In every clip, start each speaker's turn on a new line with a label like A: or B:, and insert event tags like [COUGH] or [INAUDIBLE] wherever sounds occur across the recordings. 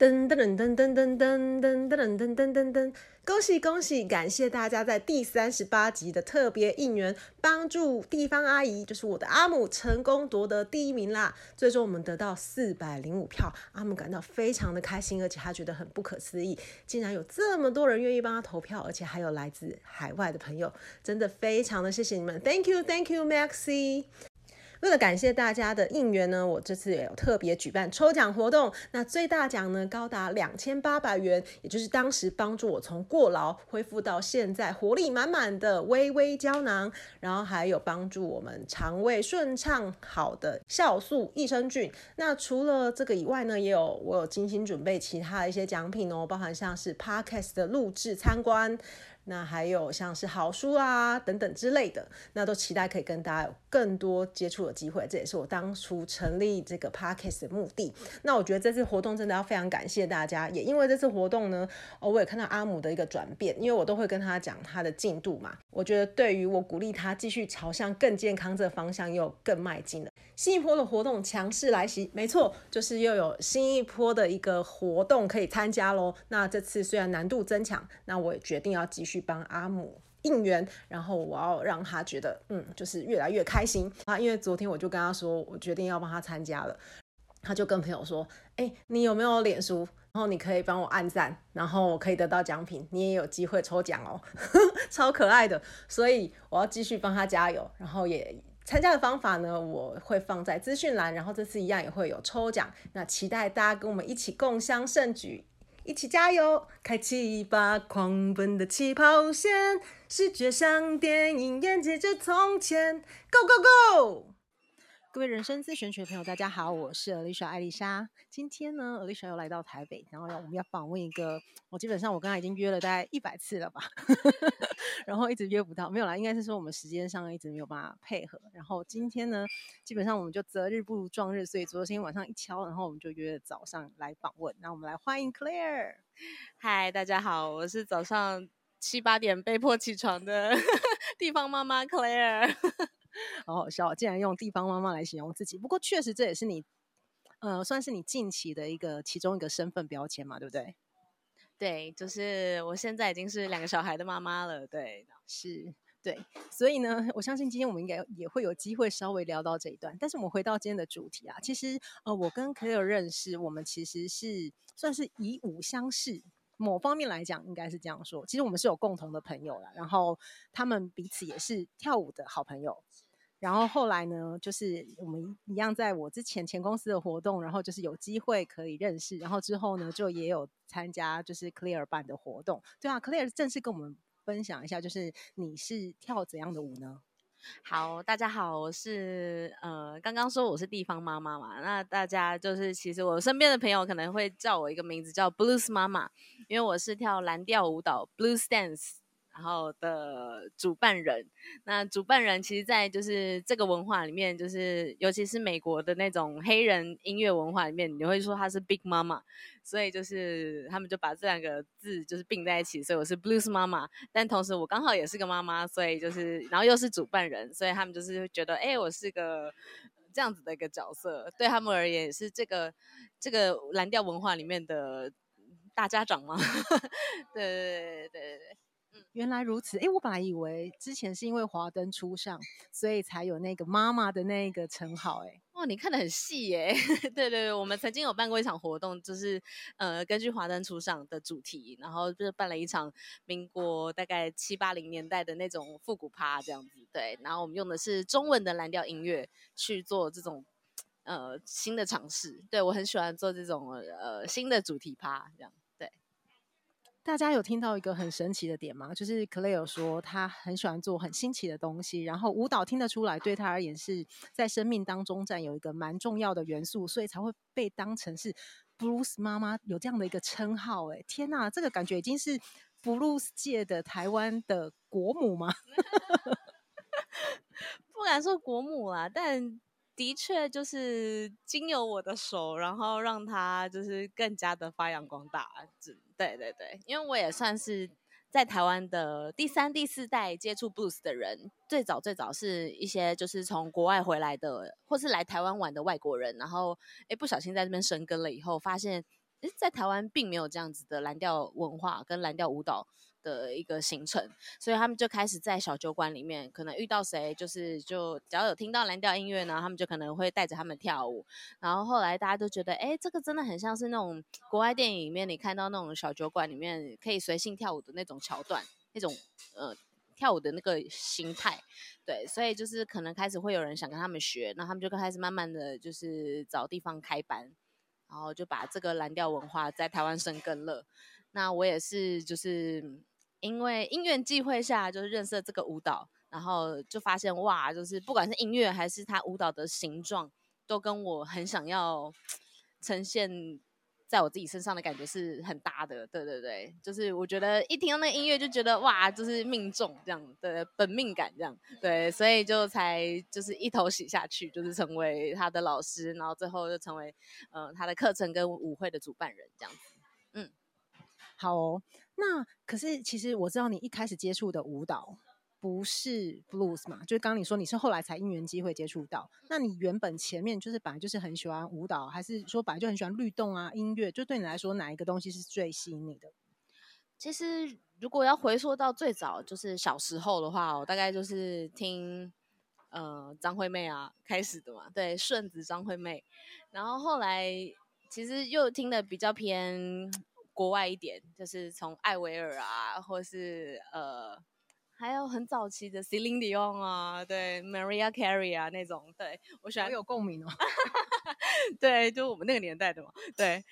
A: 噔噔噔噔噔噔噔噔噔噔噔噔噔！恭喜恭喜！感谢大家在第三十八集的特别应援，帮助地方阿姨，就是我的阿姆，成功夺得第一名啦！最终我们得到四百零五票，阿姆感到非常的开心，而且他觉得很不可思议，竟然有这么多人愿意帮他投票，而且还有来自海外的朋友，真的非常的谢谢你们，Thank you，Thank you，Maxi。为了感谢大家的应援呢，我这次也有特别举办抽奖活动。那最大奖呢，高达两千八百元，也就是当时帮助我从过劳恢复到现在活力满满的微微胶囊，然后还有帮助我们肠胃顺畅好的酵素益生菌。那除了这个以外呢，也有我有精心准备其他的一些奖品哦，包含像是 Podcast 的录制参观。那还有像是好书啊等等之类的，那都期待可以跟大家有更多接触的机会。这也是我当初成立这个 podcast 的目的。那我觉得这次活动真的要非常感谢大家，也因为这次活动呢，哦，我也看到阿姆的一个转变，因为我都会跟他讲他的进度嘛。我觉得对于我鼓励他继续朝向更健康这方向又更迈进了。新一波的活动强势来袭，没错，就是又有新一波的一个活动可以参加喽。那这次虽然难度增强，那我也决定要继续帮阿姆应援，然后我要让他觉得，嗯，就是越来越开心啊。因为昨天我就跟他说，我决定要帮他参加了，他就跟朋友说，哎，你有没有脸书？然后你可以帮我按赞，然后我可以得到奖品，你也有机会抽奖哦，[LAUGHS] 超可爱的。所以我要继续帮他加油，然后也。参加的方法呢，我会放在资讯栏，然后这次一样也会有抽奖，那期待大家跟我们一起共襄盛举，一起加油，开启吧狂奔的起跑线，视觉上电影演接着从前，Go Go Go！各位人生自选曲的朋友，大家好，我是 Alicia 艾丽莎。今天呢，Alicia 又来到台北，然后要我们要访问一个，我基本上我刚才已经约了大概一百次了吧，[LAUGHS] 然后一直约不到，没有啦，应该是说我们时间上一直没有办法配合。然后今天呢，基本上我们就择日不如撞日，所以昨天晚上一敲，然后我们就约早上来访问。那我们来欢迎 Claire。
B: 嗨，大家好，我是早上七八点被迫起床的 [LAUGHS] 地方妈妈 Claire。
A: 好好笑，竟然用地方妈妈来形容自己。不过确实这也是你，呃，算是你近期的一个其中一个身份标签嘛，对不对？
B: 对，就是我现在已经是两个小孩的妈妈了。对，
A: 是，对。所以呢，我相信今天我们应该也会有机会稍微聊到这一段。但是我们回到今天的主题啊，其实呃，我跟 Claire 认识，我们其实是算是以武相识。某方面来讲，应该是这样说。其实我们是有共同的朋友了，然后他们彼此也是跳舞的好朋友。然后后来呢，就是我们一样，在我之前前公司的活动，然后就是有机会可以认识。然后之后呢，就也有参加就是 Claire 办的活动。对啊，Clear 正式跟我们分享一下，就是你是跳怎样的舞呢？
B: 好，大家好，我是呃，刚刚说我是地方妈妈嘛，那大家就是其实我身边的朋友可能会叫我一个名字叫 Blues 妈妈，因为我是跳蓝调舞蹈 Blues Dance。然后的主办人，那主办人其实，在就是这个文化里面，就是尤其是美国的那种黑人音乐文化里面，你会说他是 Big Mama，所以就是他们就把这两个字就是并在一起，所以我是 Blues 妈妈，但同时我刚好也是个妈妈，所以就是然后又是主办人，所以他们就是觉得，哎，我是个这样子的一个角色，对他们而言是这个这个蓝调文化里面的大家长吗？对对对对对对。
A: 原来如此，哎，我本来以为之前是因为华灯初上，所以才有那个妈妈的那个称号，哎，
B: 哦，你看得很细耶，[LAUGHS] 对对对，我们曾经有办过一场活动，就是呃，根据华灯初上的主题，然后就是办了一场民国大概七八零年代的那种复古趴这样子，对，然后我们用的是中文的蓝调音乐去做这种呃新的尝试，对，我很喜欢做这种呃新的主题趴这样。
A: 大家有听到一个很神奇的点吗？就是 Claire 说他很喜欢做很新奇的东西，然后舞蹈听得出来对他而言是在生命当中占有一个蛮重要的元素，所以才会被当成是 Blues 妈妈有这样的一个称号。哎，天哪，这个感觉已经是 Blues 界的台湾的国母吗？[LAUGHS]
B: 不敢说国母啦，但的确就是经由我的手，然后让他就是更加的发扬光大。对对对，因为我也算是在台湾的第三、第四代接触 blues 的人。最早最早是一些就是从国外回来的，或是来台湾玩的外国人，然后诶不小心在这边生根了以后，发现，在台湾并没有这样子的蓝调文化跟蓝调舞蹈的一个行程，所以他们就开始在小酒馆里面，可能遇到谁，就是就只要有听到蓝调音乐呢，他们就可能会带着他们跳舞。然后后来大家都觉得，哎，这个真的很像是那种国外电影里面你看到那种小酒馆里面可以随性跳舞的那种桥段，那种呃跳舞的那个心态。对，所以就是可能开始会有人想跟他们学，然后他们就开始慢慢的就是找地方开班，然后就把这个蓝调文化在台湾生根了。那我也是就是。因为因缘际会下，就是认识了这个舞蹈，然后就发现哇，就是不管是音乐还是他舞蹈的形状，都跟我很想要呈现在我自己身上的感觉是很搭的。对对对，就是我觉得一听到那个音乐就觉得哇，就是命中这样的本命感这样。对，所以就才就是一头洗下去，就是成为他的老师，然后最后就成为呃他的课程跟舞会的主办人这样子。嗯，
C: 好哦。那可是，其实我知道你一开始接触的舞蹈不是 blues 嘛，就是刚刚你说你是后来才因缘机会接触到。那你原本前面就是本来就是很喜欢舞蹈，还是说本来就很喜欢律动啊音乐？就对你来说，哪一个东西是最吸引你的？
B: 其实如果要回溯到最早，就是小时候的话，我大概就是听呃张惠妹啊开始的嘛，对，顺子张惠妹，然后后来其实又听的比较偏。国外一点，就是从艾薇儿啊，或是呃，还有很早期的 Celine Dion 啊，对，Mariah Carey 啊那种，对，我喜欢。我
C: 有共鸣哦。[LAUGHS]
B: 对，就我们那个年代的嘛，对。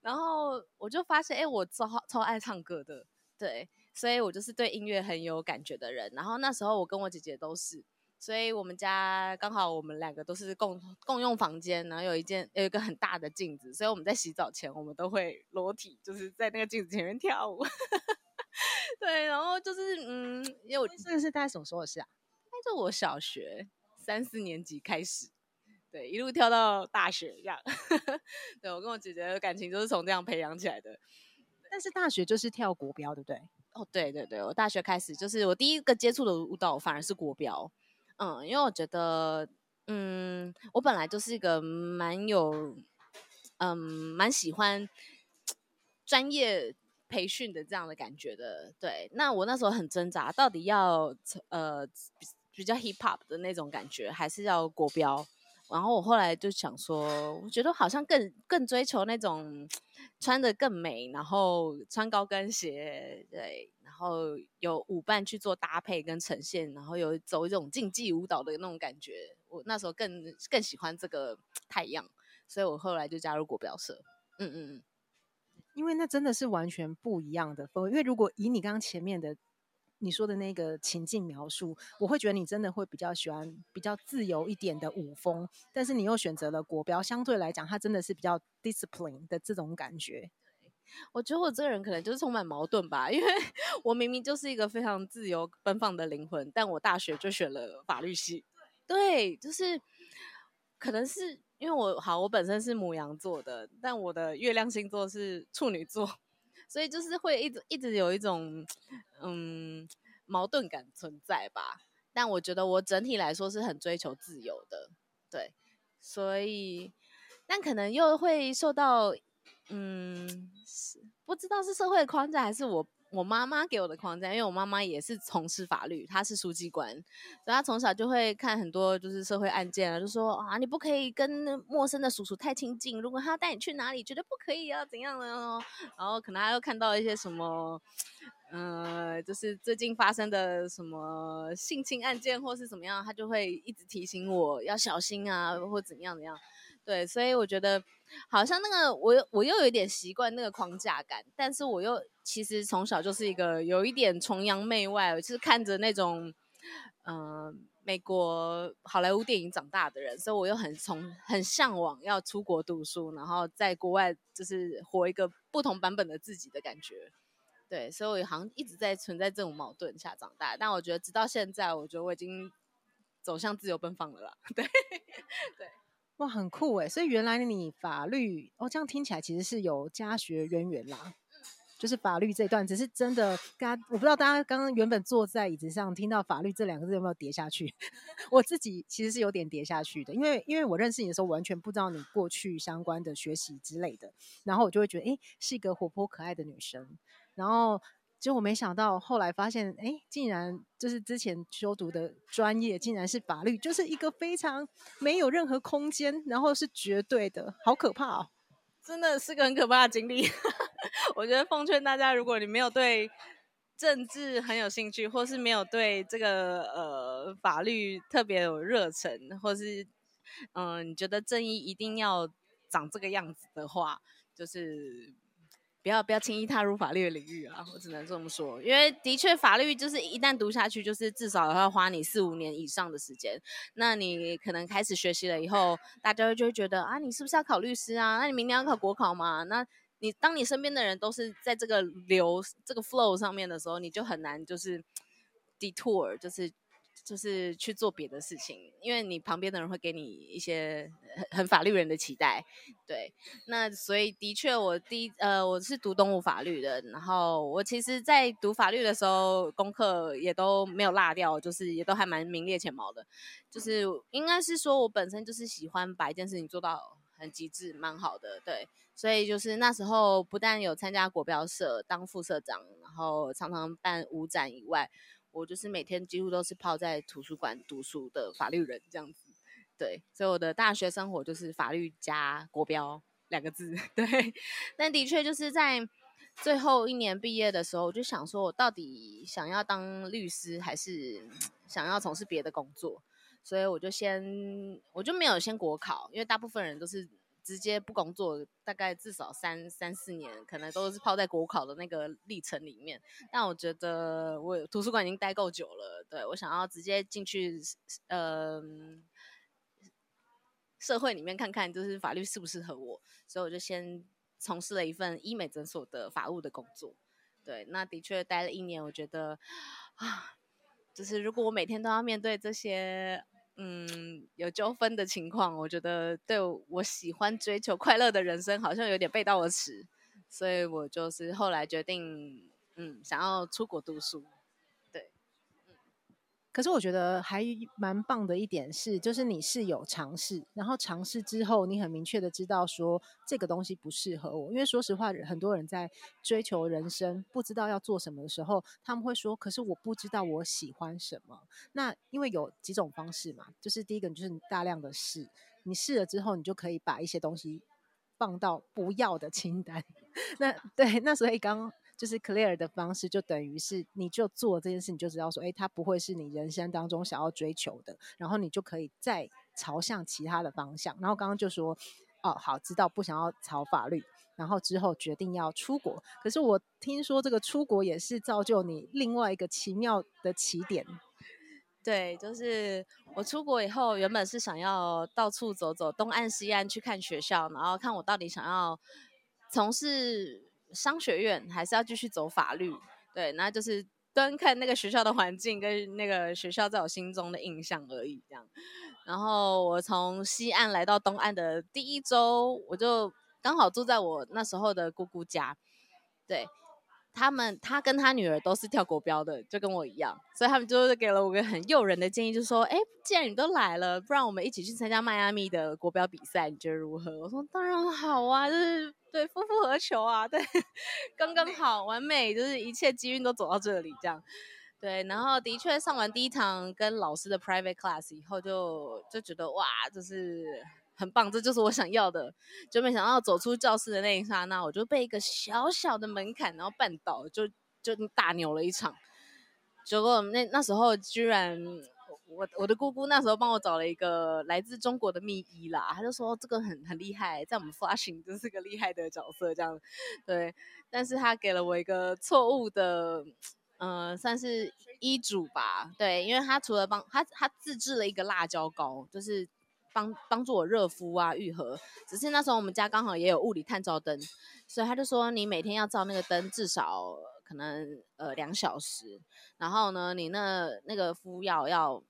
B: 然后我就发现，哎，我超超爱唱歌的，对，所以我就是对音乐很有感觉的人。然后那时候我跟我姐姐都是。所以我们家刚好我们两个都是共共用房间，然后有一件有一个很大的镜子，所以我们在洗澡前我们都会裸体，就是在那个镜子前面跳舞。[LAUGHS] 对，然后就是嗯，因为我
C: 这个是大概什么时候的事啊？
B: 那就我小学三四年级开始，对，一路跳到大学这样。[LAUGHS] 对，我跟我姐姐的感情就是从这样培养起来的。
C: 但是大学就是跳国标，对不对？
B: 哦，对对对，我大学开始就是我第一个接触的舞蹈反而是国标。嗯，因为我觉得，嗯，我本来就是一个蛮有，嗯，蛮喜欢专业培训的这样的感觉的。对，那我那时候很挣扎，到底要呃比较 hip hop 的那种感觉，还是要国标？然后我后来就想说，我觉得好像更更追求那种穿得更美，然后穿高跟鞋，对。然后有舞伴去做搭配跟呈现，然后有走一种竞技舞蹈的那种感觉。我那时候更更喜欢这个太阳，所以我后来就加入国标社。嗯嗯嗯，
C: 因为那真的是完全不一样的风。因为如果以你刚刚前面的你说的那个情境描述，我会觉得你真的会比较喜欢比较自由一点的舞风，但是你又选择了国标，相对来讲，它真的是比较 discipline 的这种感觉。
B: 我觉得我这个人可能就是充满矛盾吧，因为 [LAUGHS] 我明明就是一个非常自由奔放的灵魂，但我大学就选了法律系。对，就是可能是因为我好，我本身是母羊座的，但我的月亮星座是处女座，所以就是会一直一直有一种嗯矛盾感存在吧。但我觉得我整体来说是很追求自由的，对，所以但可能又会受到。嗯，是不知道是社会的框架还是我我妈妈给我的框架，因为我妈妈也是从事法律，她是书记官，所以她从小就会看很多就是社会案件啊，就说啊你不可以跟陌生的叔叔太亲近，如果他带你去哪里，绝对不可以啊，怎样的哦，然后可能还会看到一些什么，呃，就是最近发生的什么性侵案件或是怎么样，她就会一直提醒我要小心啊，或怎样怎样。对，所以我觉得好像那个我我又有点习惯那个框架感，但是我又其实从小就是一个有一点崇洋媚外，就是看着那种嗯、美国好莱坞电影长大的人，所以我又很从很向往要出国读书，然后在国外就是活一个不同版本的自己的感觉。对，所以我好像一直在存在这种矛盾下长大，但我觉得直到现在，我觉得我已经走向自由奔放了啦。[LAUGHS] 对，[LAUGHS] 对。
C: 哇，很酷哎！所以原来你法律哦，这样听起来其实是有家学渊源啦，就是法律这一段，只是真的，刚我不知道大家刚刚原本坐在椅子上听到法律这两个字有没有跌下去？[LAUGHS] 我自己其实是有点跌下去的，因为因为我认识你的时候完全不知道你过去相关的学习之类的，然后我就会觉得，哎，是一个活泼可爱的女生，然后。结果我没想到，后来发现，哎，竟然就是之前修读的专业，竟然是法律，就是一个非常没有任何空间，然后是绝对的，好可怕哦！
B: 真的是个很可怕的经历。[LAUGHS] 我觉得奉劝大家，如果你没有对政治很有兴趣，或是没有对这个呃法律特别有热忱，或是嗯、你觉得正义一定要长这个样子的话，就是。不要不要轻易踏入法律的领域啊！我只能这么说，因为的确法律就是一旦读下去，就是至少要花你四五年以上的时间。那你可能开始学习了以后，大家就会觉得啊，你是不是要考律师啊？那你明年要考国考吗？那你当你身边的人都是在这个流这个 flow 上面的时候，你就很难就是 detour，就是。就是去做别的事情，因为你旁边的人会给你一些很很法律人的期待，对。那所以的确，我第一呃我是读动物法律的，然后我其实，在读法律的时候，功课也都没有落掉，就是也都还蛮名列前茅的。就是应该是说我本身就是喜欢把一件事情做到很极致，蛮好的，对。所以就是那时候不但有参加国标社当副社长，然后常常办舞展以外。我就是每天几乎都是泡在图书馆读书的法律人这样子，对，所以我的大学生活就是法律加国标两个字，[LAUGHS] 对。但的确就是在最后一年毕业的时候，我就想说，我到底想要当律师还是想要从事别的工作？所以我就先我就没有先国考，因为大部分人都是。直接不工作，大概至少三三四年，可能都是泡在国考的那个历程里面。但我觉得我图书馆已经待够久了，对，我想要直接进去，呃，社会里面看看，就是法律适不适合我。所以我就先从事了一份医美诊所的法务的工作。对，那的确待了一年，我觉得啊，就是如果我每天都要面对这些。嗯，有纠纷的情况，我觉得对我喜欢追求快乐的人生好像有点背道而驰，所以我就是后来决定，嗯，想要出国读书。
C: 可是我觉得还蛮棒的一点是，就是你是有尝试，然后尝试之后，你很明确的知道说这个东西不适合我。因为说实话，很多人在追求人生，不知道要做什么的时候，他们会说：“可是我不知道我喜欢什么。”那因为有几种方式嘛，就是第一个，就是你大量的试，你试了之后，你就可以把一些东西放到不要的清单。[LAUGHS] 那对，那所以刚。就是 clear 的方式，就等于是你就做这件事，你就知道说，哎，它不会是你人生当中想要追求的，然后你就可以再朝向其他的方向。然后刚刚就说，哦，好，知道不想要朝法律，然后之后决定要出国。可是我听说这个出国也是造就你另外一个奇妙的起点。
B: 对，就是我出国以后，原本是想要到处走走，东岸西岸去看学校，然后看我到底想要从事。商学院还是要继续走法律，对，那就是端看那个学校的环境跟那个学校在我心中的印象而已，这样。然后我从西岸来到东岸的第一周，我就刚好住在我那时候的姑姑家，对。他们，他跟他女儿都是跳国标的，就跟我一样，所以他们就是给了我个很诱人的建议，就说，哎，既然你都来了，不然我们一起去参加迈阿密的国标比赛，你觉得如何？我说当然好啊，就是对，夫复何求啊，对，[LAUGHS] 刚刚好，完美，就是一切机运都走到这里，这样，对，然后的确上完第一堂跟老师的 private class 以后，就就觉得哇，就是。很棒，这就是我想要的。就没想到走出教室的那一刹那，我就被一个小小的门槛然后绊倒，就就大扭了一场。结果那那时候居然，我我的姑姑那时候帮我找了一个来自中国的秘医啦，他就说这个很很厉害，在我们 Flushing 就是个厉害的角色这样。对，但是他给了我一个错误的，嗯、算是医嘱吧。对，因为他除了帮他他自制了一个辣椒膏，就是。帮帮助我热敷啊，愈合。只是那时候我们家刚好也有物理探照灯，所以他就说你每天要照那个灯至少可能呃两小时，然后呢你那那个敷药要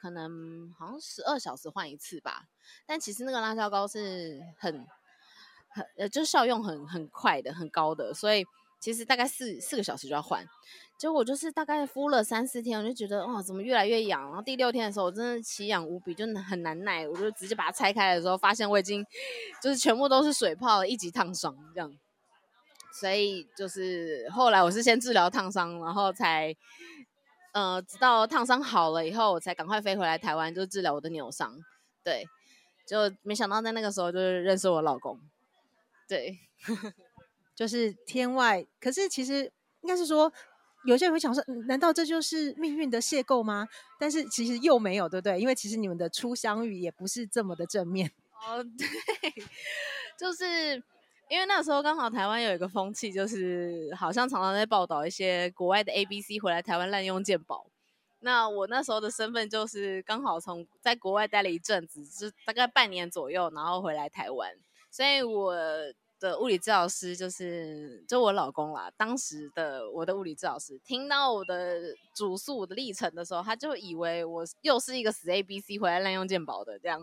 B: 可能好像十二小时换一次吧。但其实那个辣椒膏是很很呃就是效用很很快的很高的，所以其实大概四四个小时就要换。结果就是大概敷了三四天，我就觉得哇，怎么越来越痒？然后第六天的时候，我真的奇痒无比，就很难耐。我就直接把它拆开的时候，发现我已经就是全部都是水泡，一级烫伤这样。所以就是后来我是先治疗烫伤，然后才呃直到烫伤好了以后，我才赶快飞回来台湾，就治疗我的扭伤。对，就没想到在那个时候就是认识我老公。对，[LAUGHS]
C: 就是天外。可是其实应该是说。有些人会想说，难道这就是命运的邂逅吗？但是其实又没有，对不对？因为其实你们的初相遇也不是这么的正面。[LAUGHS]
B: 哦，[LAUGHS] 对，就是因为那时候刚好台湾有一个风气，就是好像常常在报道一些国外的 ABC 回来台湾滥用健保。那我那时候的身份就是刚好从在国外待了一阵子，就大概半年左右，然后回来台湾，所以我。的物理治疗师就是就我老公啦。当时的我的物理治疗师听到我的主诉我的历程的时候，他就以为我又是一个死 A B C 回来滥用健保的这样，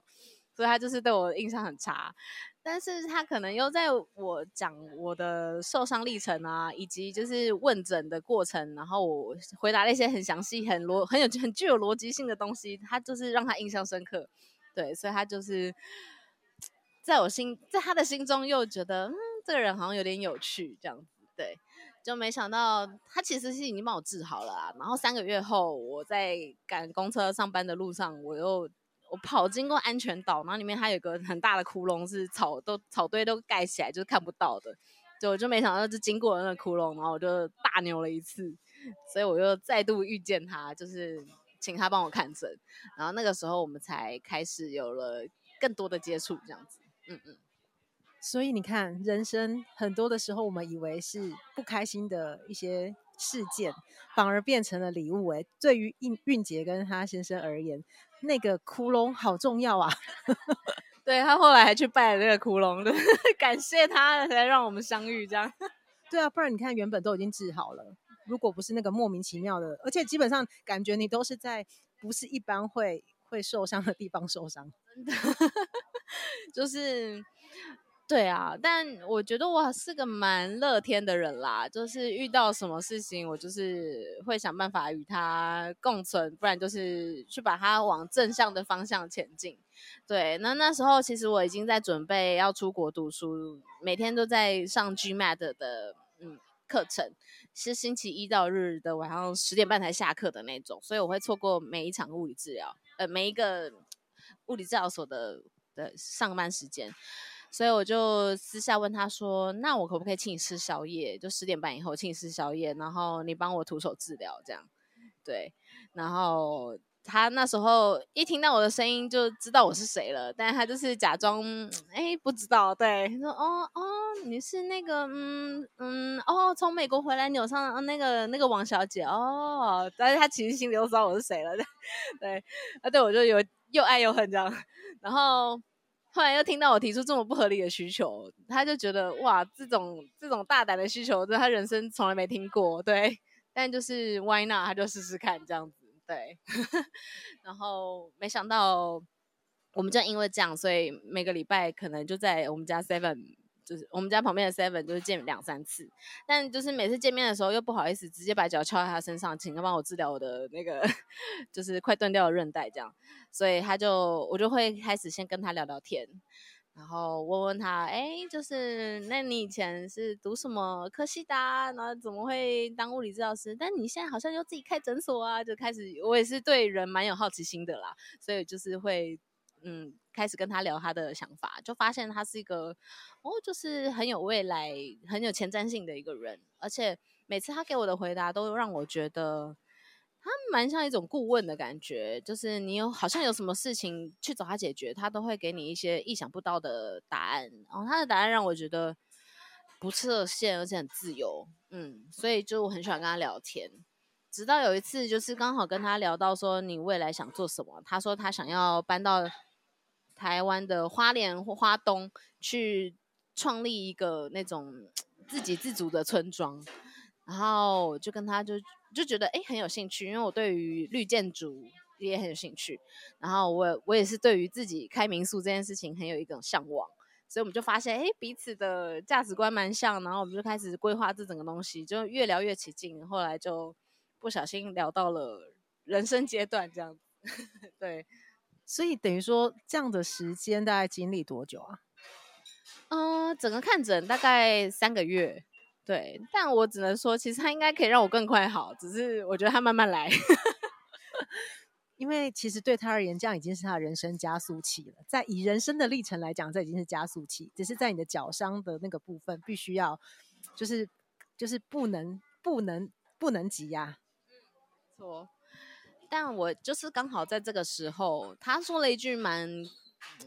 B: 所以他就是对我印象很差。但是他可能又在我讲我的受伤历程啊，以及就是问诊的过程，然后我回答了一些很详细、很逻很有很具有逻辑性的东西，他就是让他印象深刻。对，所以他就是。在我心，在他的心中又觉得，嗯，这个人好像有点有趣，这样子，对，就没想到他其实是已经帮我治好了啊。然后三个月后，我在赶公车上班的路上，我又我跑经过安全岛，然后里面还有个很大的窟窿，是草都草堆都盖起来，就是看不到的。就我就没想到，就经过了那个窟窿，然后我就大扭了一次，所以我又再度遇见他，就是请他帮我看诊。然后那个时候，我们才开始有了更多的接触，这样子。嗯嗯，
C: 所以你看，人生很多的时候，我们以为是不开心的一些事件，反而变成了礼物。哎，对于韵韵姐跟她先生而言，那个窟窿好重要啊。[LAUGHS]
B: 对，他后来还去拜了那个窟窿，[LAUGHS] 感谢他才让我们相遇。这样，[LAUGHS]
C: 对啊，不然你看，原本都已经治好了，如果不是那个莫名其妙的，而且基本上感觉你都是在不是一般会会受伤的地方受伤。真的。
B: 就是，对啊，但我觉得我是个蛮乐天的人啦。就是遇到什么事情，我就是会想办法与他共存，不然就是去把它往正向的方向前进。对，那那时候其实我已经在准备要出国读书，每天都在上 GMAT 的嗯课程，是星期一到日的晚上十点半才下课的那种，所以我会错过每一场物理治疗，呃，每一个物理治疗所的。的上班时间，所以我就私下问他说：“那我可不可以请你吃宵夜？就十点半以后请你吃宵夜，然后你帮我徒手治疗这样。”对，然后他那时候一听到我的声音就知道我是谁了，但他就是假装哎不知道。对，他说：“哦哦，你是那个嗯嗯哦，从美国回来纽上那个那个王小姐哦。”但是他其实心里都知道我是谁了。[LAUGHS] 对，啊对，我就有又爱又恨这样，然后。后来又听到我提出这么不合理的需求，他就觉得哇，这种这种大胆的需求，在他人生从来没听过，对。但就是 why not，他就试试看这样子，对。[LAUGHS] 然后没想到，我们就因为这样，所以每个礼拜可能就在我们家 seven。就是我们家旁边的 Seven，就是见两三次，但就是每次见面的时候又不好意思直接把脚翘在他身上，请他帮我治疗我的那个 [LAUGHS] 就是快断掉的韧带这样，所以他就我就会开始先跟他聊聊天，然后问问他，哎，就是那你以前是读什么科系的？然后怎么会当物理治疗师？但你现在好像又自己开诊所啊，就开始我也是对人蛮有好奇心的啦，所以就是会。嗯，开始跟他聊他的想法，就发现他是一个哦，就是很有未来、很有前瞻性的一个人。而且每次他给我的回答，都让我觉得他蛮像一种顾问的感觉。就是你有好像有什么事情去找他解决，他都会给你一些意想不到的答案。然后他的答案让我觉得不设限，而且很自由。嗯，所以就我很喜欢跟他聊天。直到有一次，就是刚好跟他聊到说你未来想做什么，他说他想要搬到。台湾的花莲或花东去创立一个那种自给自足的村庄，然后就跟他就就觉得哎、很有兴趣，因为我对于绿建筑也很有兴趣，然后我我也是对于自己开民宿这件事情很有一种向往，所以我们就发现，哎，彼此的价值观蛮像，然后我们就开始规划这整个东西，就越聊越起劲，后来就不小心聊到了人生阶段这样子。[LAUGHS] 对，
C: 所以等于说这样的时间大概经历多久啊？
B: 嗯、呃，整个看诊大概三个月。对，但我只能说，其实他应该可以让我更快好，只是我觉得他慢慢来。[LAUGHS]
C: 因为其实对他而言，这样已经是他的人生加速器了。在以人生的历程来讲，这已经是加速器。只是在你的脚伤的那个部分，必须要就是就是不能不能不能急呀、啊。
B: 嗯，错。但我就是刚好在这个时候，他说了一句蛮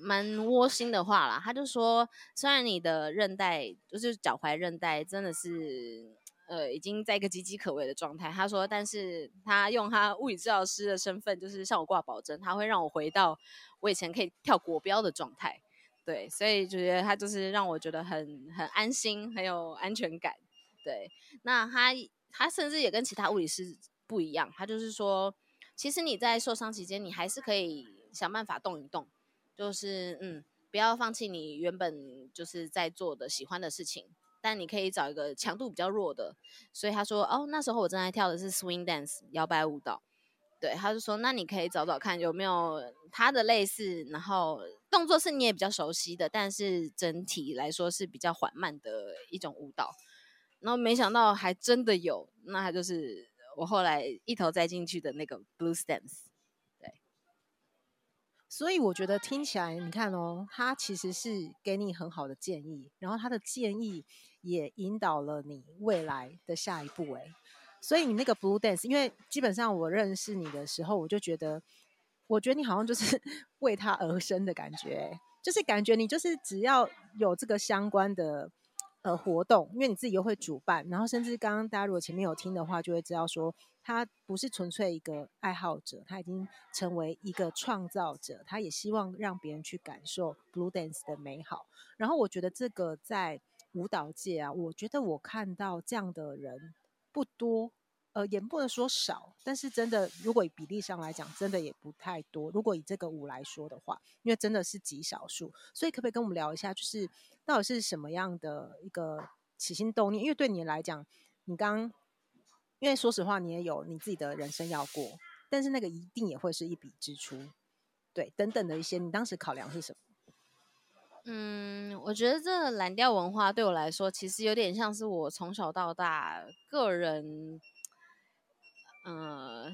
B: 蛮窝心的话啦。他就说，虽然你的韧带就是脚踝韧带真的是。呃，已经在一个岌岌可危的状态。他说，但是他用他物理治疗师的身份，就是向我挂保证，他会让我回到我以前可以跳国标的状态。对，所以就觉得他就是让我觉得很很安心，很有安全感。对，那他他甚至也跟其他物理师不一样，他就是说，其实你在受伤期间，你还是可以想办法动一动，就是嗯，不要放弃你原本就是在做的喜欢的事情。但你可以找一个强度比较弱的，所以他说哦，那时候我正在跳的是 swing dance 摇摆舞蹈，对，他就说那你可以找找看有没有他的类似，然后动作是你也比较熟悉的，但是整体来说是比较缓慢的一种舞蹈，然后没想到还真的有，那他就是我后来一头栽进去的那个 blues dance。
C: 所以我觉得听起来，你看哦，他其实是给你很好的建议，然后他的建议也引导了你未来的下一步。诶，所以你那个 Blue Dance，因为基本上我认识你的时候，我就觉得，我觉得你好像就是 [LAUGHS] 为他而生的感觉，就是感觉你就是只要有这个相关的呃活动，因为你自己又会主办，然后甚至刚刚大家如果前面有听的话，就会知道说。他不是纯粹一个爱好者，他已经成为一个创造者。他也希望让别人去感受 Blue Dance 的美好。然后我觉得这个在舞蹈界啊，我觉得我看到这样的人不多，呃，也不能说少，但是真的，如果以比例上来讲，真的也不太多。如果以这个五来说的话，因为真的是极少数。所以可不可以跟我们聊一下，就是到底是什么样的一个起心动念？因为对你来讲，你刚。因为说实话，你也有你自己的人生要过，但是那个一定也会是一笔支出，对，等等的一些，你当时考量是什么？
B: 嗯，我觉得这蓝调文化对我来说，其实有点像是我从小到大个人，呃，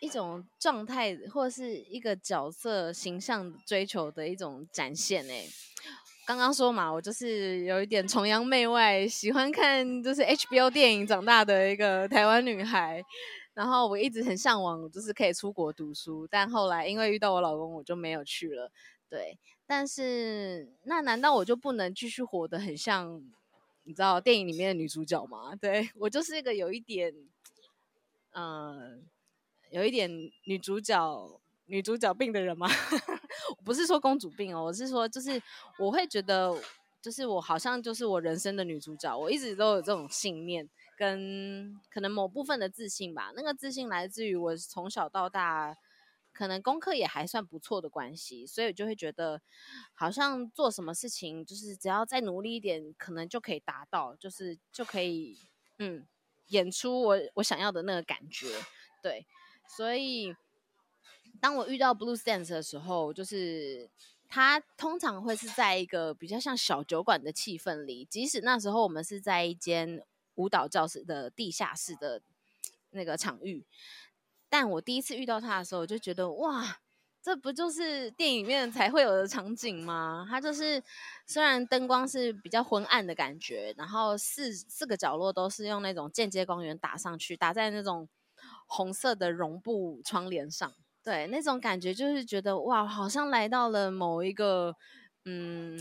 B: 一种状态或是一个角色形象追求的一种展现，哎。刚刚说嘛，我就是有一点崇洋媚外，喜欢看就是 HBO 电影长大的一个台湾女孩。然后我一直很向往，就是可以出国读书。但后来因为遇到我老公，我就没有去了。对，但是那难道我就不能继续活得很像你知道电影里面的女主角吗？对，我就是一个有一点，呃，有一点女主角。女主角病的人吗？[LAUGHS] 不是说公主病哦，我是说，就是我会觉得，就是我好像就是我人生的女主角。我一直都有这种信念，跟可能某部分的自信吧。那个自信来自于我从小到大，可能功课也还算不错的关系，所以就会觉得，好像做什么事情，就是只要再努力一点，可能就可以达到，就是就可以，嗯，演出我我想要的那个感觉。对，所以。当我遇到 Blues Dance 的时候，就是他通常会是在一个比较像小酒馆的气氛里，即使那时候我们是在一间舞蹈教室的地下室的那个场域，但我第一次遇到他的时候，我就觉得哇，这不就是电影里面才会有的场景吗？它就是虽然灯光是比较昏暗的感觉，然后四四个角落都是用那种间接光源打上去，打在那种红色的绒布窗帘上。对，那种感觉就是觉得哇，好像来到了某一个嗯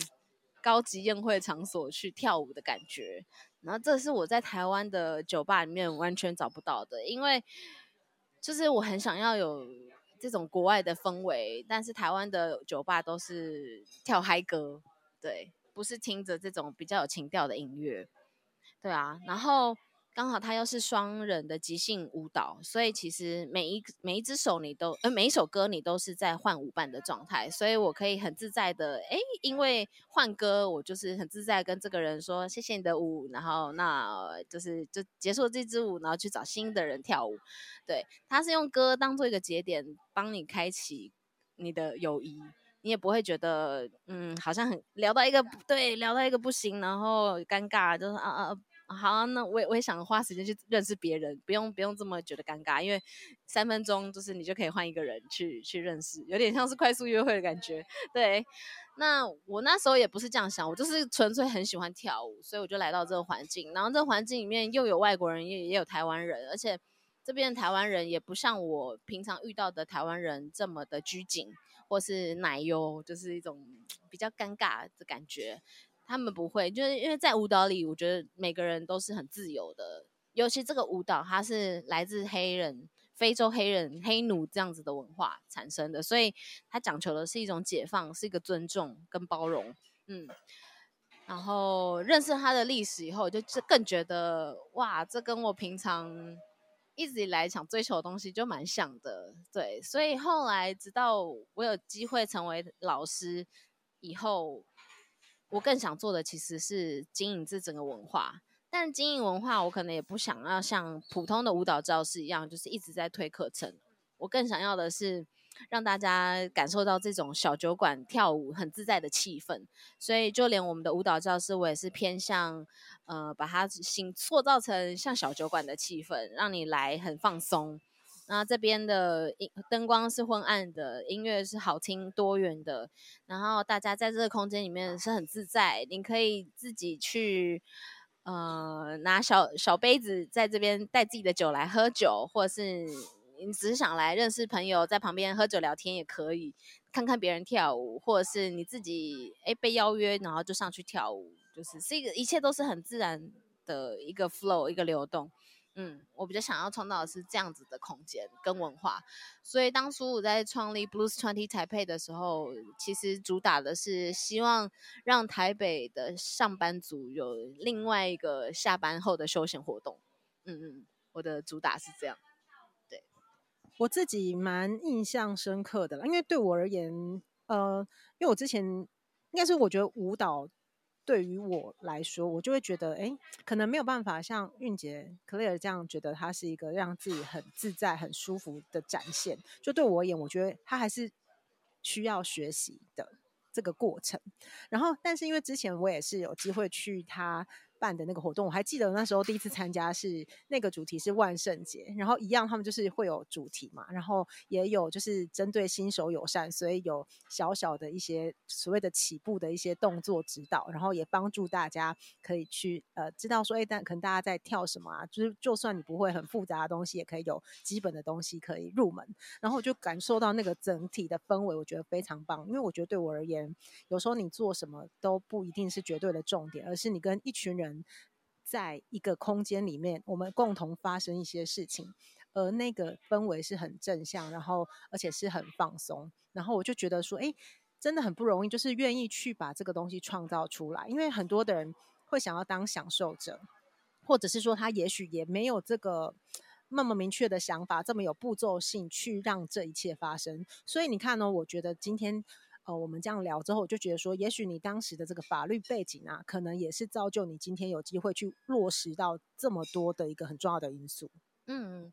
B: 高级宴会场所去跳舞的感觉。然后这是我在台湾的酒吧里面完全找不到的，因为就是我很想要有这种国外的氛围，但是台湾的酒吧都是跳嗨歌，对，不是听着这种比较有情调的音乐，对啊。然后刚好它又是双人的即兴舞蹈，所以其实每一每一只手你都呃每一首歌你都是在换舞伴的状态，所以我可以很自在的哎，因为换歌我就是很自在跟这个人说谢谢你的舞，然后那就是就结束这支舞，然后去找新的人跳舞。对，他是用歌当做一个节点，帮你开启你的友谊，你也不会觉得嗯好像很聊到一个对聊到一个不行，然后尴尬就是啊啊。好啊，那我也我也想花时间去认识别人，不用不用这么觉得尴尬，因为三分钟就是你就可以换一个人去去认识，有点像是快速约会的感觉。对，那我那时候也不是这样想，我就是纯粹很喜欢跳舞，所以我就来到这个环境，然后这个环境里面又有外国人，也也有台湾人，而且这边台湾人也不像我平常遇到的台湾人这么的拘谨，或是奶油，就是一种比较尴尬的感觉。他们不会，就是因为在舞蹈里，我觉得每个人都是很自由的。尤其这个舞蹈，它是来自黑人、非洲黑人、黑奴这样子的文化产生的，所以它讲求的是一种解放，是一个尊重跟包容。嗯，然后认识它的历史以后，就更觉得哇，这跟我平常一直以来想追求的东西就蛮像的。对，所以后来直到我有机会成为老师以后。我更想做的其实是经营这整个文化，但经营文化我可能也不想要像普通的舞蹈教室一样，就是一直在推课程。我更想要的是让大家感受到这种小酒馆跳舞很自在的气氛。所以就连我们的舞蹈教室，我也是偏向呃把它形塑造成像小酒馆的气氛，让你来很放松。那这边的灯灯光是昏暗的，音乐是好听多元的，然后大家在这个空间里面是很自在，你可以自己去呃拿小小杯子在这边带自己的酒来喝酒，或者是你只是想来认识朋友，在旁边喝酒聊天也可以，看看别人跳舞，或者是你自己诶被邀约，然后就上去跳舞，就是是一个一切都是很自然的一个 flow 一个流动。嗯，我比较想要创造的是这样子的空间跟文化，所以当初我在创立 Blues Twenty 台配的时候，其实主打的是希望让台北的上班族有另外一个下班后的休闲活动。嗯嗯，我的主打是这样。对，
C: 我自己蛮印象深刻的了，因为对我而言，呃，因为我之前应该是我觉得舞蹈。对于我来说，我就会觉得，哎，可能没有办法像韵杰、Clare 这样觉得它是一个让自己很自在、很舒服的展现。就对我而言，我觉得它还是需要学习的这个过程。然后，但是因为之前我也是有机会去他。办的那个活动，我还记得那时候第一次参加是那个主题是万圣节，然后一样他们就是会有主题嘛，然后也有就是针对新手友善，所以有小小的一些所谓的起步的一些动作指导，然后也帮助大家可以去呃知道说，哎，但可能大家在跳什么啊，就是就算你不会很复杂的东西，也可以有基本的东西可以入门，然后我就感受到那个整体的氛围，我觉得非常棒，因为我觉得对我而言，有时候你做什么都不一定是绝对的重点，而是你跟一群人。在一个空间里面，我们共同发生一些事情，而那个氛围是很正向，然后而且是很放松，然后我就觉得说，哎，真的很不容易，就是愿意去把这个东西创造出来，因为很多的人会想要当享受者，或者是说他也许也没有这个那么明确的想法，这么有步骤性去让这一切发生，所以你看呢，我觉得今天。呃，我们这样聊之后，我就觉得说，也许你当时的这个法律背景啊，可能也是造就你今天有机会去落实到这么多的一个很重要的因素。
B: 嗯，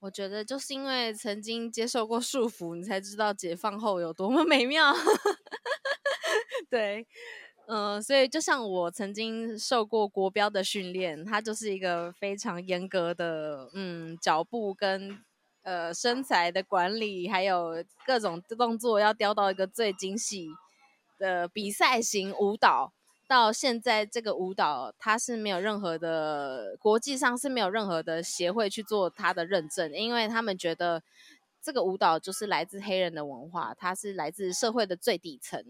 B: 我觉得就是因为曾经接受过束缚，你才知道解放后有多么美妙。[LAUGHS] 对，嗯、所以就像我曾经受过国标的训练，它就是一个非常严格的，嗯，脚步跟。呃，身材的管理，还有各种动作要雕到一个最精细的比赛型舞蹈。到现在，这个舞蹈它是没有任何的国际上是没有任何的协会去做它的认证，因为他们觉得这个舞蹈就是来自黑人的文化，它是来自社会的最底层，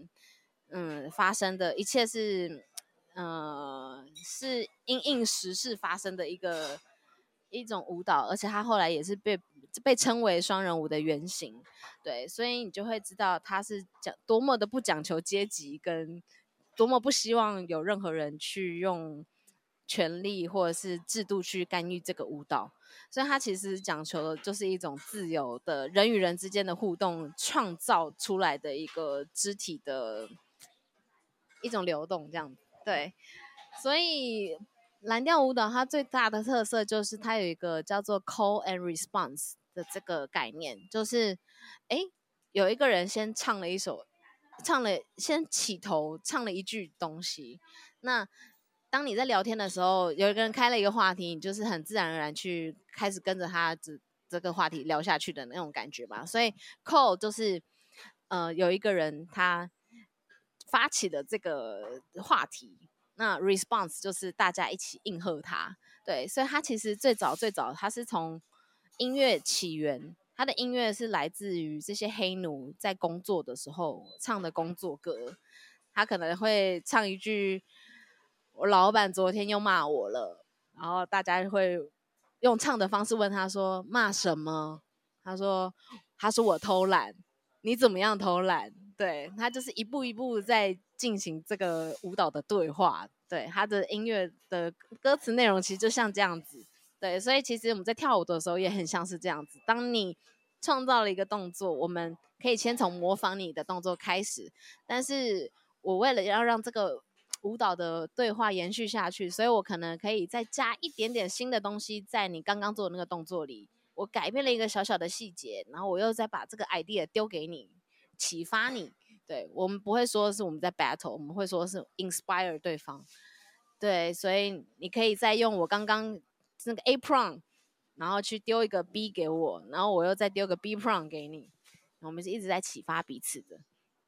B: 嗯，发生的一切是，呃，是因应时事发生的一个一种舞蹈，而且它后来也是被。被称为双人舞的原型，对，所以你就会知道他是讲多么的不讲求阶级，跟多么不希望有任何人去用权力或者是制度去干预这个舞蹈，所以它其实讲求的就是一种自由的人与人之间的互动，创造出来的一个肢体的一种流动，这样。对，所以蓝调舞蹈它最大的特色就是它有一个叫做 call and response 的这个概念，就是哎，有一个人先唱了一首，唱了先起头唱了一句东西，那。当你在聊天的时候，有一个人开了一个话题，你就是很自然而然去开始跟着他这这个话题聊下去的那种感觉吧。所以 call 就是呃有一个人他发起的这个话题，那 response 就是大家一起应和他。对，所以他其实最早最早他是从音乐起源，他的音乐是来自于这些黑奴在工作的时候唱的工作歌，他可能会唱一句。我老板昨天又骂我了，然后大家会用唱的方式问他说骂什么？他说他说我偷懒，你怎么样偷懒？对，他就是一步一步在进行这个舞蹈的对话。对，他的音乐的歌词内容其实就像这样子。对，所以其实我们在跳舞的时候也很像是这样子。当你创造了一个动作，我们可以先从模仿你的动作开始，但是我为了要让这个。舞蹈的对话延续下去，所以我可能可以再加一点点新的东西在你刚刚做的那个动作里。我改变了一个小小的细节，然后我又再把这个 idea 丢给你，启发你。对，我们不会说是我们在 battle，我们会说是 inspire 对方。对，所以你可以再用我刚刚那个 A pron，然后去丢一个 B 给我，然后我又再丢个 B pron 给你。我们是一直在启发彼此的。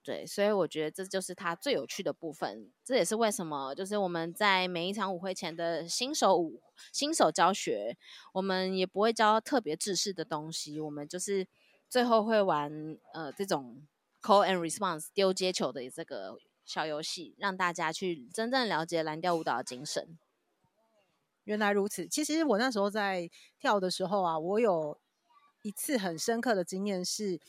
B: 对，所以我觉得这就是它最有趣的部分。这也是为什么，就是我们在每一场舞会前的新手舞、新手教学，我们也不会教特别制式的东西。我们就是最后会玩呃这种 call and response 丢接球的这个小游戏，让大家去真正了解蓝调舞蹈的精神。
C: 原来如此。其实我那时候在跳的时候啊，我有一次很深刻的经验是。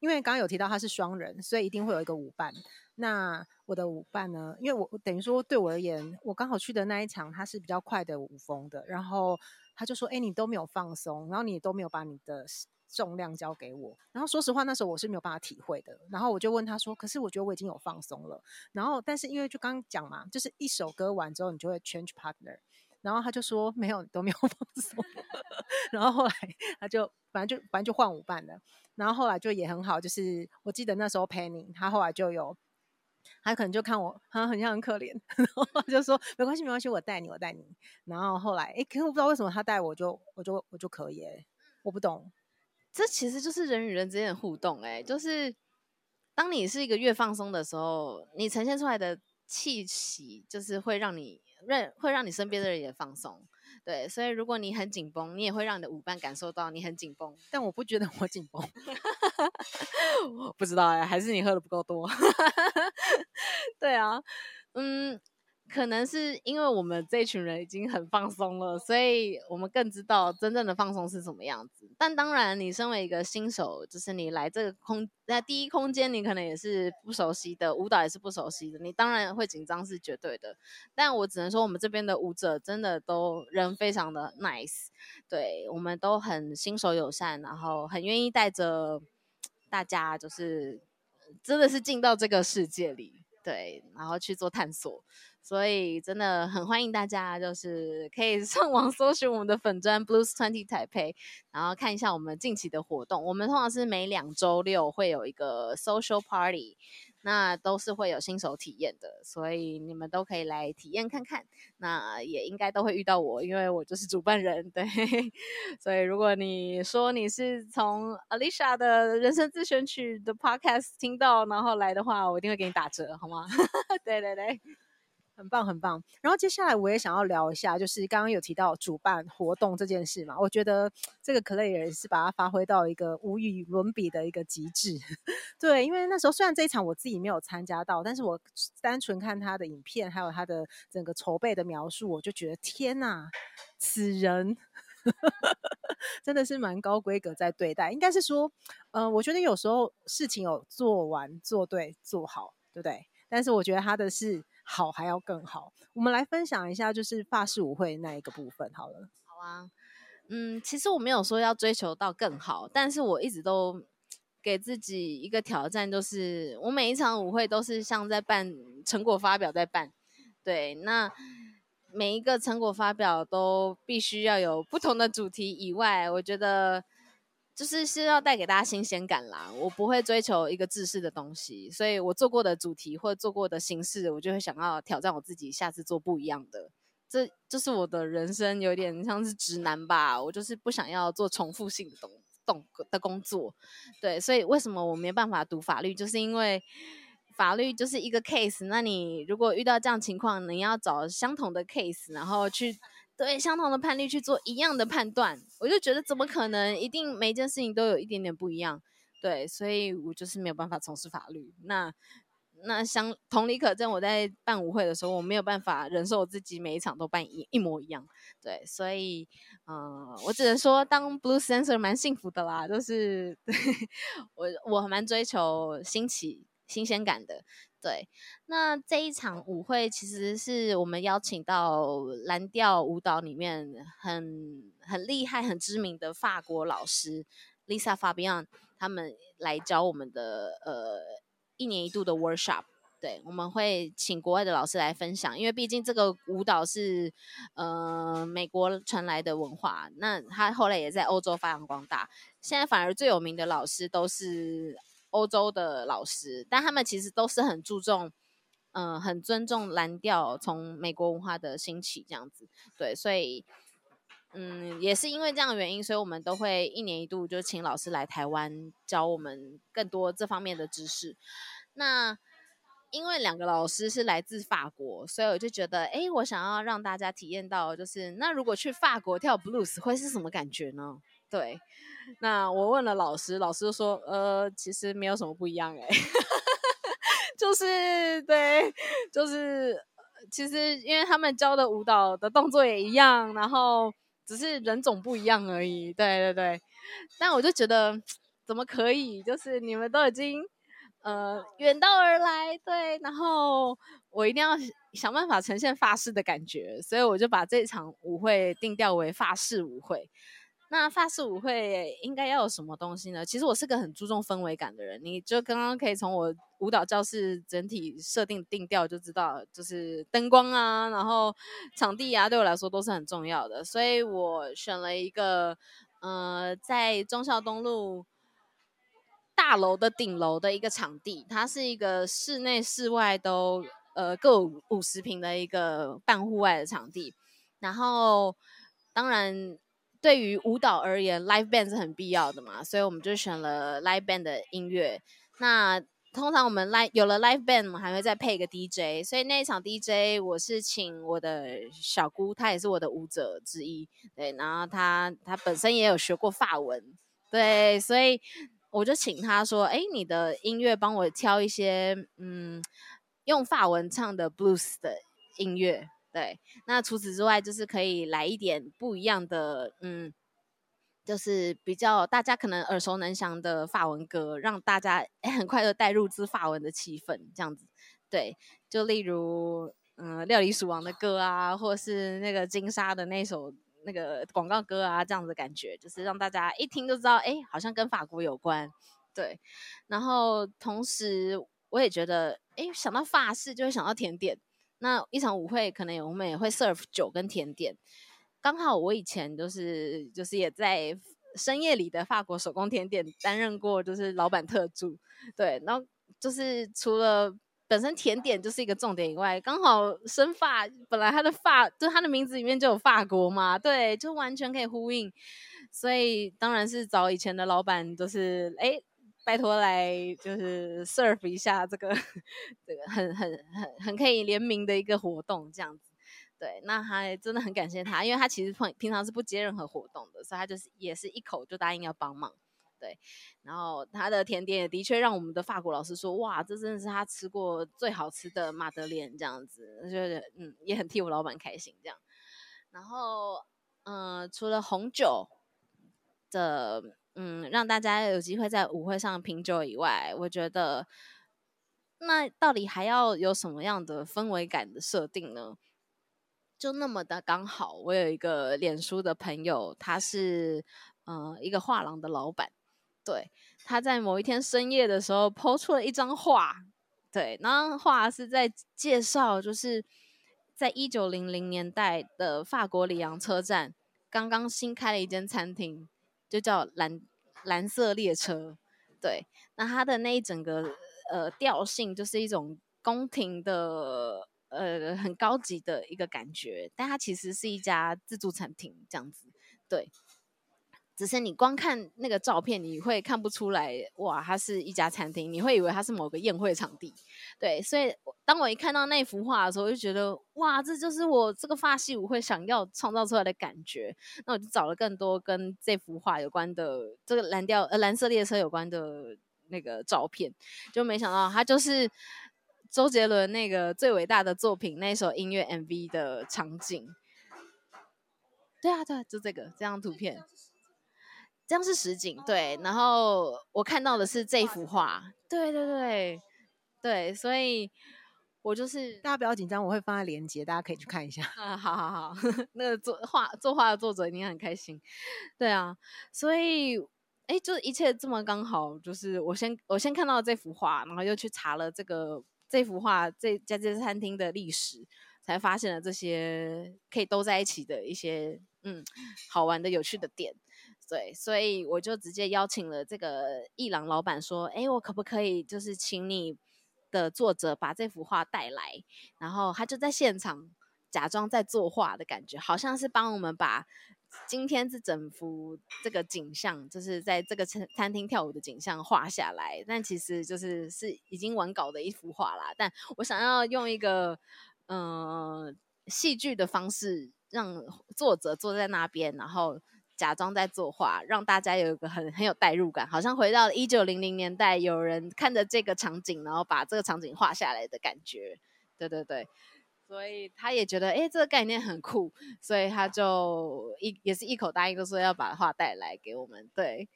C: 因为刚刚有提到他是双人，所以一定会有一个舞伴。那我的舞伴呢？因为我等于说对我而言，我刚好去的那一场他是比较快的舞风的，然后他就说：“哎，你都没有放松，然后你都没有把你的重量交给我。”然后说实话，那时候我是没有办法体会的。然后我就问他说：“可是我觉得我已经有放松了。”然后但是因为就刚讲嘛，就是一首歌完之后你就会 change partner。然后他就说：“没有，都没有放松。”然后后来他就反正就反正就换舞伴了。然后后来就也很好，就是我记得那时候 Penny，他后来就有，他可能就看我，他很像很可怜，[LAUGHS] 然后就说没关系没关系，我带你我带你。然后后来，哎，可是我不知道为什么他带我就我就我就可以，我不懂，
B: 这其实就是人与人之间的互动，哎，就是当你是一个越放松的时候，你呈现出来的气息就是会让你让会让你身边的人也放松。对，所以如果你很紧绷，你也会让你的舞伴感受到你很紧绷。
C: 但我不觉得我紧绷，[LAUGHS]
B: 不知道哎，还是你喝的不够多。对啊，嗯。可能是因为我们这群人已经很放松了，所以我们更知道真正的放松是什么样子。但当然，你身为一个新手，就是你来这个空那第一空间，你可能也是不熟悉的，舞蹈也是不熟悉的，你当然会紧张是绝对的。但我只能说，我们这边的舞者真的都人非常的 nice，对，我们都很新手友善，然后很愿意带着大家，就是真的是进到这个世界里，对，然后去做探索。所以真的很欢迎大家，就是可以 [LAUGHS] 上网搜寻我们的粉砖 Blues Twenty Taipei，然后看一下我们近期的活动。我们通常是每两周六会有一个 social party，那都是会有新手体验的，所以你们都可以来体验看看。那也应该都会遇到我，因为我就是主办人，对。[LAUGHS] 所以如果你说你是从 Alicia 的人生自选曲的 podcast 听到，然后来的话，我一定会给你打折，好吗？对 [LAUGHS] 对对。
C: 很棒，很棒。然后接下来我也想要聊一下，就是刚刚有提到主办活动这件事嘛。我觉得这个 Clare 是把它发挥到一个无与伦比的一个极致。[LAUGHS] 对，因为那时候虽然这一场我自己没有参加到，但是我单纯看他的影片，还有他的整个筹备的描述，我就觉得天哪，此人 [LAUGHS] 真的是蛮高规格在对待。应该是说，嗯、我觉得有时候事情有做完、做对、做好，对不对？但是我觉得他的是。好还要更好。我们来分享一下，就是发式舞会那一个部分好了。
B: 好啊，嗯，其实我没有说要追求到更好，但是我一直都给自己一个挑战，就是我每一场舞会都是像在办成果发表在办。对，那每一个成果发表都必须要有不同的主题以外，我觉得。就是是要带给大家新鲜感啦，我不会追求一个制式的东西，所以我做过的主题或做过的形式，我就会想要挑战我自己，下次做不一样的。这就是我的人生，有点像是直男吧，我就是不想要做重复性的动动的工作。对，所以为什么我没办法读法律，就是因为法律就是一个 case，那你如果遇到这样情况，你要找相同的 case，然后去。对相同的判例去做一样的判断，我就觉得怎么可能？一定每件事情都有一点点不一样。对，所以我就是没有办法从事法律。那那相同理可证，我在办舞会的时候，我没有办法忍受我自己每一场都办一一模一样。对，所以嗯、我只能说当 blues dancer 蛮幸福的啦，就是对 [LAUGHS] 我我蛮追求新奇新鲜感的。对，那这一场舞会其实是我们邀请到蓝调舞蹈里面很很厉害、很知名的法国老师 Lisa Fabian 他们来教我们的呃一年一度的 workshop。对，我们会请国外的老师来分享，因为毕竟这个舞蹈是呃美国传来的文化，那他后来也在欧洲发扬光大。现在反而最有名的老师都是。欧洲的老师，但他们其实都是很注重，嗯、很尊重蓝调从美国文化的兴起这样子，对，所以，嗯，也是因为这样的原因，所以我们都会一年一度就请老师来台湾教我们更多这方面的知识。那因为两个老师是来自法国，所以我就觉得，哎，我想要让大家体验到，就是那如果去法国跳 blues 会是什么感觉呢？对。那我问了老师，老师就说，呃，其实没有什么不一样，哎，[LAUGHS] 就是对，就是其实因为他们教的舞蹈的动作也一样，然后只是人种不一样而已，对对对。但我就觉得怎么可以？就是你们都已经呃远道而来，对，然后我一定要想办法呈现法式的感觉，所以我就把这场舞会定调为法式舞会。那法式舞会应该要有什么东西呢？其实我是个很注重氛围感的人，你就刚刚可以从我舞蹈教室整体设定定调就知道，就是灯光啊，然后场地啊，对我来说都是很重要的。所以我选了一个，呃，在忠孝东路大楼的顶楼的一个场地，它是一个室内室外都呃各五十平的一个半户外的场地，然后当然。对于舞蹈而言，live band 是很必要的嘛，所以我们就选了 live band 的音乐。那通常我们 live 有了 live band，我们还会再配一个 DJ。所以那一场 DJ 我是请我的小姑，她也是我的舞者之一，对，然后她她本身也有学过法文，对，所以我就请她说，哎，你的音乐帮我挑一些，嗯，用法文唱的 blues 的音乐。对，那除此之外，就是可以来一点不一样的，嗯，就是比较大家可能耳熟能详的法文歌，让大家很快的带入之法文的气氛，这样子。对，就例如，嗯，料理鼠王的歌啊，或是那个金莎的那首那个广告歌啊，这样子感觉，就是让大家一听就知道，哎，好像跟法国有关。对，然后同时我也觉得，哎，想到法式就会想到甜点。那一场舞会，可能我们也会 serve 酒跟甜点。刚好我以前就是就是也在深夜里的法国手工甜点担任过，就是老板特助。对，然后就是除了本身甜点就是一个重点以外，刚好生发本来它的发就它的名字里面就有法国嘛，对，就完全可以呼应。所以当然是找以前的老板，就是哎。拜托来就是 serve 一下这个这个很很很很可以联名的一个活动这样子，对，那还真的很感谢他，因为他其实平平常是不接任何活动的，所以他就是也是一口就答应要帮忙，对，然后他的甜点也的确让我们的法国老师说，哇，这真的是他吃过最好吃的马德莲这样子，就是嗯也很替我老板开心这样，然后嗯、除了红酒的。嗯，让大家有机会在舞会上品酒以外，我觉得那到底还要有什么样的氛围感的设定呢？就那么的刚好，我有一个脸书的朋友，他是呃一个画廊的老板，对，他在某一天深夜的时候抛出了一张画，对，那张画是在介绍，就是在一九零零年代的法国里昂车站，刚刚新开了一间餐厅，就叫蓝蓝色列车，对，那它的那一整个。呃，调性就是一种宫廷的，呃，很高级的一个感觉，但它其实是一家自助餐厅这样子，对。只是你光看那个照片，你会看不出来，哇，它是一家餐厅，你会以为它是某个宴会场地，对。所以当我一看到那幅画的时候，我就觉得，哇，这就是我这个发系舞会想要创造出来的感觉。那我就找了更多跟这幅画有关的，这个蓝调呃蓝色列车有关的。那个照片，就没想到它就是周杰伦那个最伟大的作品那首音乐 MV 的场景。对啊，对，就这个这张图片，这样是实景。对，然后我看到的是这幅画。对对对对，所以我就是
C: 大家不要紧张，我会放在链接，大家可以去看一下。
B: 啊，好好好，[LAUGHS] 那个作画作画的作者一定很开心。对啊，所以。哎，就是一切这么刚好，就是我先我先看到这幅画，然后又去查了这个这幅画这家这餐厅的历史，才发现了这些可以都在一起的一些嗯好玩的有趣的点。对，所以我就直接邀请了这个艺廊老板说，哎，我可不可以就是请你的作者把这幅画带来，然后他就在现场假装在作画的感觉，好像是帮我们把。今天这整幅这个景象，就是在这个餐餐厅跳舞的景象画下来，但其实就是是已经完稿的一幅画啦。但我想要用一个嗯、呃、戏剧的方式，让作者坐在那边，然后假装在作画，让大家有一个很很有代入感，好像回到了一九零零年代，有人看着这个场景，然后把这个场景画下来的感觉。对对对。所以他也觉得，哎、这个概念很酷，所以他就一也是一口答应，就说要把画带来给我们。对，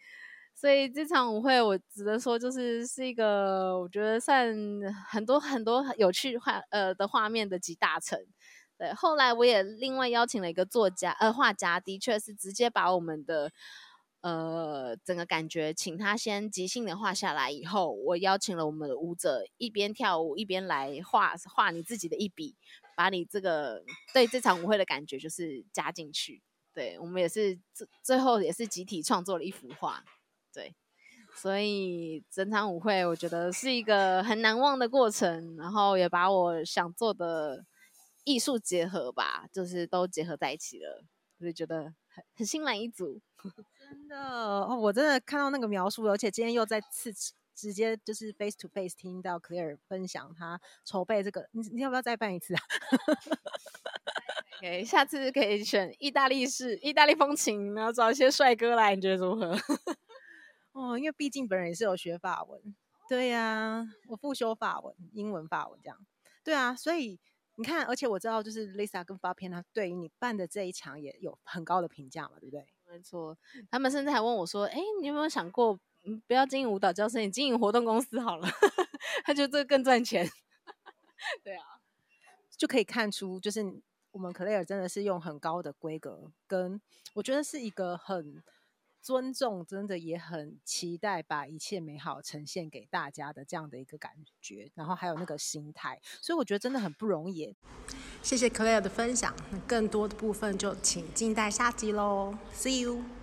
B: 所以这场舞会，我只能说就是是一个我觉得算很多很多有趣画呃的画面的集大成。对，后来我也另外邀请了一个作家呃画家，的确是直接把我们的。呃，整个感觉，请他先即兴的画下来以后，我邀请了我们的舞者一边跳舞一边来画画你自己的一笔，把你这个对这场舞会的感觉就是加进去。对，我们也是最最后也是集体创作了一幅画。对，所以整场舞会我觉得是一个很难忘的过程，然后也把我想做的艺术结合吧，就是都结合在一起了，我就觉得很很心满意足。[LAUGHS]
C: 真的哦，我真的看到那个描述，而且今天又再次直接就是 face to face 听到 Claire 分享他筹备这个，你你要不要再办一次啊？[LAUGHS]
B: OK，下次可以选意大利式、意大利风情，然后找一些帅哥来，你觉得如何？[LAUGHS]
C: 哦，因为毕竟本人也是有学法文，对呀、啊，我复修法文、英文、法文这样，对啊，所以你看，而且我知道就是 Lisa 跟发片，他对于你办的这一场也有很高的评价嘛，对不对？
B: 没错，他们甚至还问我说：“哎，你有没有想过，嗯，不要经营舞蹈教室，你经营活动公司好了？[LAUGHS] 他觉得这个更赚钱。[LAUGHS] ”对啊，
C: 就可以看出，就是我们 Claire 真的是用很高的规格，跟我觉得是一个很尊重，真的也很期待把一切美好呈现给大家的这样的一个感觉，然后还有那个心态，所以我觉得真的很不容易。
A: 谢谢 Claire 的分享，那更多的部分就请静待下集喽，See you。